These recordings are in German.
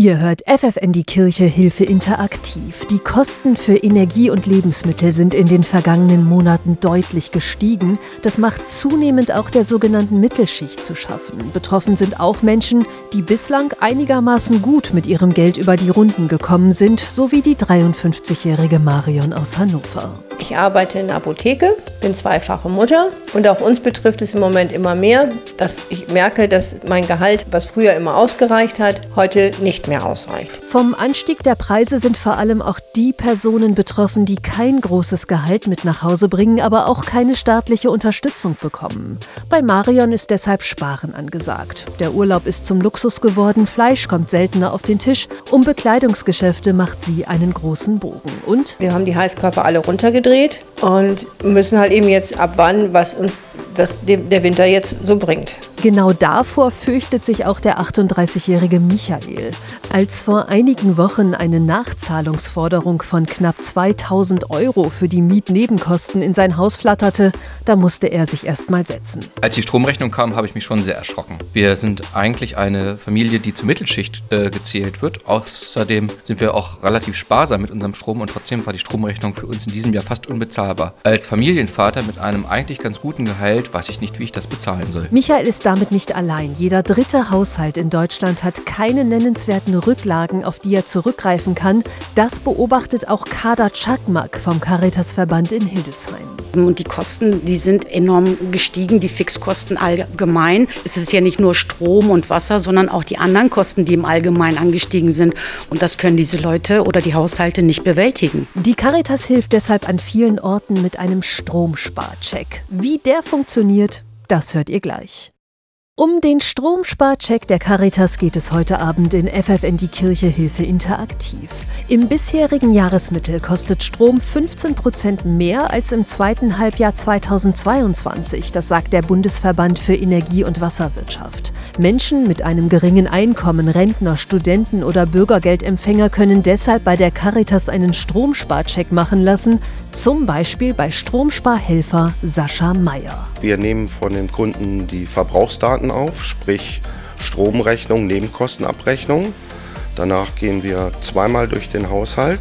Ihr hört FFN die Kirche Hilfe interaktiv. Die Kosten für Energie und Lebensmittel sind in den vergangenen Monaten deutlich gestiegen. Das macht zunehmend auch der sogenannten Mittelschicht zu schaffen. Betroffen sind auch Menschen, die bislang einigermaßen gut mit ihrem Geld über die Runden gekommen sind, so wie die 53-jährige Marion aus Hannover. Ich arbeite in der Apotheke, bin zweifache Mutter und auch uns betrifft es im Moment immer mehr, dass ich merke, dass mein Gehalt, was früher immer ausgereicht hat, heute nicht mehr ausreicht. Vom Anstieg der Preise sind vor allem auch die Personen betroffen, die kein großes Gehalt mit nach Hause bringen, aber auch keine staatliche Unterstützung bekommen. Bei Marion ist deshalb Sparen angesagt. Der Urlaub ist zum Luxus geworden, Fleisch kommt seltener auf den Tisch, um Bekleidungsgeschäfte macht sie einen großen Bogen. Und wir haben die Heißkörper alle runtergedreht gedreht und müssen halt eben jetzt abwarten, was uns das, der Winter jetzt so bringt. Genau davor fürchtet sich auch der 38-jährige Michael. Als vor einigen Wochen eine Nachzahlungsforderung von knapp 2000 Euro für die Mietnebenkosten in sein Haus flatterte, da musste er sich erst mal setzen. Als die Stromrechnung kam, habe ich mich schon sehr erschrocken. Wir sind eigentlich eine Familie, die zur Mittelschicht äh, gezählt wird. Außerdem sind wir auch relativ sparsam mit unserem Strom und trotzdem war die Stromrechnung für uns in diesem Jahr fast unbezahlbar. Als Familienvater mit einem eigentlich ganz guten Gehalt weiß ich nicht, wie ich das bezahlen soll. Michael ist damit nicht allein. Jeder dritte Haushalt in Deutschland hat keine nennenswerten Rücklagen, auf die er zurückgreifen kann. Das beobachtet auch Kader Czakmak vom Caritasverband in Hildesheim. Und die Kosten, die sind enorm gestiegen, die Fixkosten allgemein. Es ist ja nicht nur Strom und Wasser, sondern auch die anderen Kosten, die im Allgemeinen angestiegen sind. Und das können diese Leute oder die Haushalte nicht bewältigen. Die Caritas hilft deshalb an vielen Orten mit einem Stromsparcheck. Wie der funktioniert, das hört ihr gleich. Um den Stromsparcheck der Caritas geht es heute Abend in FFN die Kirche Hilfe interaktiv. Im bisherigen Jahresmittel kostet Strom 15 Prozent mehr als im zweiten Halbjahr 2022, das sagt der Bundesverband für Energie- und Wasserwirtschaft. Menschen mit einem geringen Einkommen, Rentner, Studenten oder Bürgergeldempfänger können deshalb bei der Caritas einen Stromsparcheck machen lassen, zum Beispiel bei Stromsparhelfer Sascha Meyer. Wir nehmen von den Kunden die Verbrauchsdaten auf, sprich Stromrechnung, Nebenkostenabrechnung. Danach gehen wir zweimal durch den Haushalt.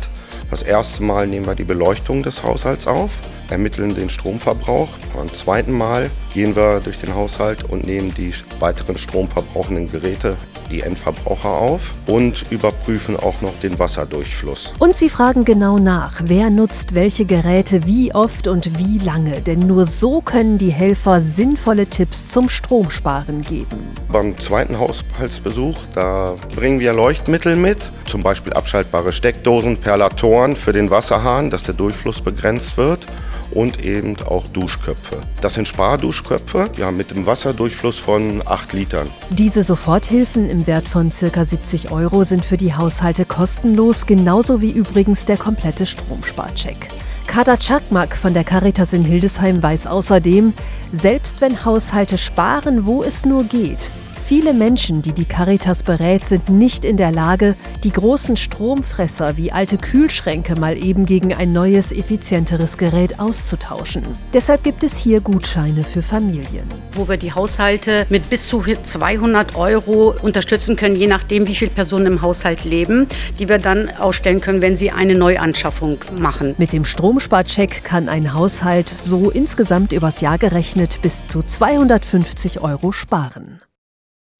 Das erste Mal nehmen wir die Beleuchtung des Haushalts auf ermitteln den Stromverbrauch. Beim zweiten Mal gehen wir durch den Haushalt und nehmen die weiteren stromverbrauchenden Geräte, die Endverbraucher auf und überprüfen auch noch den Wasserdurchfluss. Und sie fragen genau nach, wer nutzt welche Geräte wie oft und wie lange, denn nur so können die Helfer sinnvolle Tipps zum Stromsparen geben. Beim zweiten Haushaltsbesuch, da bringen wir Leuchtmittel mit, zum Beispiel abschaltbare Steckdosen, Perlatoren für den Wasserhahn, dass der Durchfluss begrenzt wird und eben auch Duschköpfe. Das sind Sparduschköpfe ja, mit dem Wasserdurchfluss von 8 Litern. Diese Soforthilfen im Wert von ca. 70 Euro sind für die Haushalte kostenlos, genauso wie übrigens der komplette Stromsparcheck. Kader Czakmak von der Caritas in Hildesheim weiß außerdem, selbst wenn Haushalte sparen, wo es nur geht, Viele Menschen, die die Caritas berät, sind nicht in der Lage, die großen Stromfresser wie alte Kühlschränke mal eben gegen ein neues, effizienteres Gerät auszutauschen. Deshalb gibt es hier Gutscheine für Familien. Wo wir die Haushalte mit bis zu 200 Euro unterstützen können, je nachdem, wie viele Personen im Haushalt leben, die wir dann ausstellen können, wenn sie eine Neuanschaffung machen. Mit dem Stromsparcheck kann ein Haushalt so insgesamt übers Jahr gerechnet bis zu 250 Euro sparen.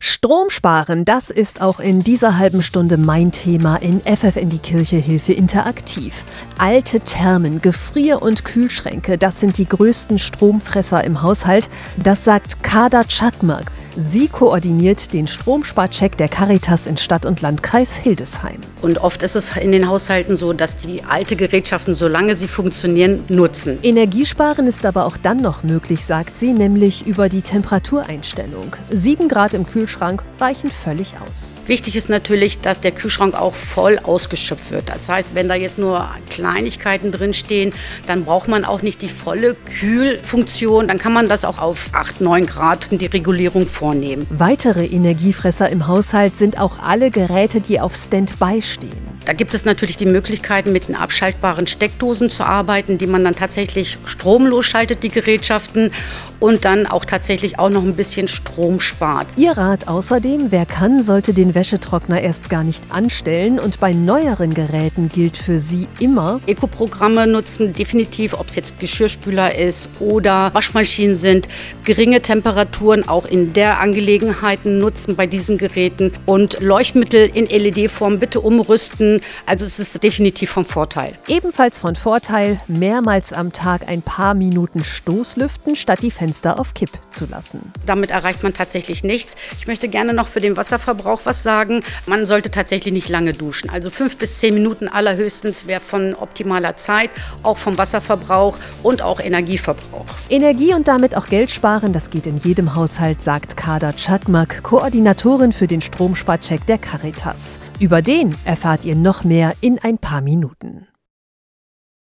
Strom sparen, das ist auch in dieser halben Stunde mein Thema in FF in die Kirche Hilfe interaktiv. Alte Thermen, Gefrier- und Kühlschränke, das sind die größten Stromfresser im Haushalt. Das sagt Kader Czakmak. Sie koordiniert den Stromsparcheck der Caritas in Stadt und Landkreis Hildesheim. Und oft ist es in den Haushalten so, dass die alte Gerätschaften, solange sie funktionieren, nutzen. Energiesparen ist aber auch dann noch möglich, sagt sie, nämlich über die Temperatureinstellung. 7 Grad im Kühlschrank reichen völlig aus. Wichtig ist natürlich, dass der Kühlschrank auch voll ausgeschöpft wird. Das heißt, wenn da jetzt nur Kleinigkeiten drin stehen, dann braucht man auch nicht die volle Kühlfunktion. Dann kann man das auch auf 8, 9 Grad die Regulierung vornehmen vornehmen. Weitere Energiefresser im Haushalt sind auch alle Geräte, die auf Standby stehen. Da gibt es natürlich die Möglichkeiten, mit den abschaltbaren Steckdosen zu arbeiten, die man dann tatsächlich stromlos schaltet, die Gerätschaften. Und dann auch tatsächlich auch noch ein bisschen Strom spart. Ihr Rat außerdem, wer kann, sollte den Wäschetrockner erst gar nicht anstellen und bei neueren Geräten gilt für Sie immer. Eco-Programme nutzen definitiv, ob es jetzt Geschirrspüler ist oder Waschmaschinen sind, geringe Temperaturen auch in der Angelegenheit nutzen bei diesen Geräten und Leuchtmittel in LED-Form bitte umrüsten. Also es ist definitiv vom Vorteil. Ebenfalls von Vorteil, mehrmals am Tag ein paar Minuten Stoßlüften, statt die Fenster auf Kipp zu lassen. Damit erreicht man tatsächlich nichts. Ich möchte gerne noch für den Wasserverbrauch was sagen. Man sollte tatsächlich nicht lange duschen. Also fünf bis zehn Minuten allerhöchstens wäre von optimaler Zeit, auch vom Wasserverbrauch und auch Energieverbrauch. Energie und damit auch Geld sparen, das geht in jedem Haushalt, sagt Kader Chakmak, Koordinatorin für den Stromsparcheck der Caritas. Über den erfahrt ihr noch mehr in ein paar Minuten.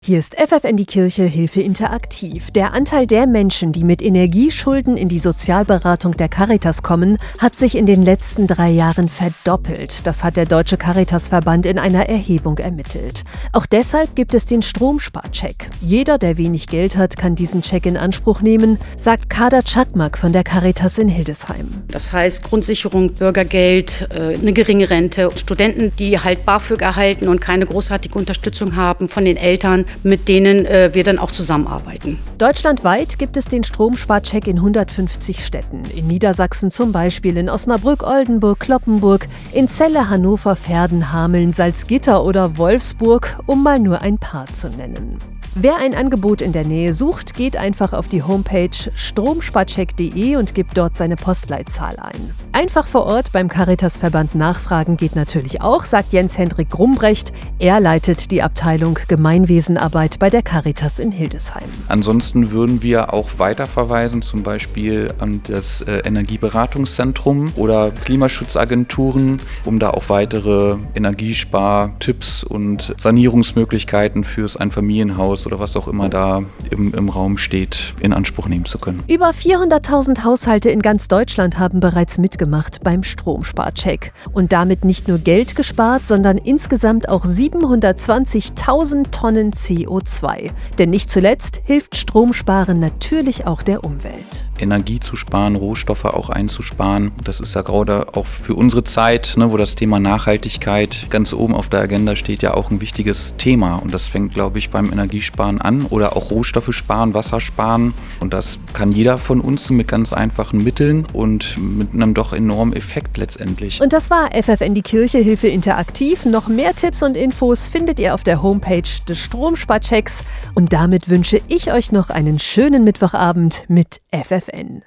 Hier ist FFN die Kirche Hilfe interaktiv. Der Anteil der Menschen, die mit Energieschulden in die Sozialberatung der Caritas kommen, hat sich in den letzten drei Jahren verdoppelt. Das hat der Deutsche Caritasverband in einer Erhebung ermittelt. Auch deshalb gibt es den Stromsparcheck. Jeder, der wenig Geld hat, kann diesen Check in Anspruch nehmen, sagt Kader Czakmak von der Caritas in Hildesheim. Das heißt Grundsicherung, Bürgergeld, äh, eine geringe Rente, Studenten, die halt BAföG erhalten und keine großartige Unterstützung haben von den Eltern mit denen äh, wir dann auch zusammenarbeiten. Deutschlandweit gibt es den Stromsparcheck in 150 Städten. In Niedersachsen zum Beispiel in Osnabrück, Oldenburg, Kloppenburg, in Celle, Hannover, Verden, Hameln, Salzgitter oder Wolfsburg, um mal nur ein paar zu nennen. Wer ein Angebot in der Nähe sucht, geht einfach auf die Homepage stromsparcheck.de und gibt dort seine Postleitzahl ein. Einfach vor Ort beim Caritasverband nachfragen geht natürlich auch, sagt Jens-Hendrik Grumbrecht. Er leitet die Abteilung Gemeinwesenarbeit bei der Caritas in Hildesheim. Ansonsten würden wir auch weiterverweisen, zum Beispiel an das äh, Energieberatungszentrum oder Klimaschutzagenturen, um da auch weitere Energiespartipps und Sanierungsmöglichkeiten fürs Einfamilienhaus oder was auch immer da im, im Raum steht, in Anspruch nehmen zu können. Über 400.000 Haushalte in ganz Deutschland haben bereits mitgemacht beim Stromsparcheck und damit nicht nur Geld gespart, sondern insgesamt auch 720.000 Tonnen CO2. Denn nicht zuletzt hilft Stromsparen natürlich auch der Umwelt. Energie zu sparen, Rohstoffe auch einzusparen, das ist ja gerade auch für unsere Zeit, ne, wo das Thema Nachhaltigkeit ganz oben auf der Agenda steht, ja auch ein wichtiges Thema. Und das fängt, glaube ich, beim Energiesparen Sparen an oder auch Rohstoffe sparen, Wasser sparen. Und das kann jeder von uns mit ganz einfachen Mitteln und mit einem doch enormen Effekt letztendlich. Und das war FFN die Kirche Hilfe interaktiv. Noch mehr Tipps und Infos findet ihr auf der Homepage des Stromsparchecks. Und damit wünsche ich euch noch einen schönen Mittwochabend mit FFN.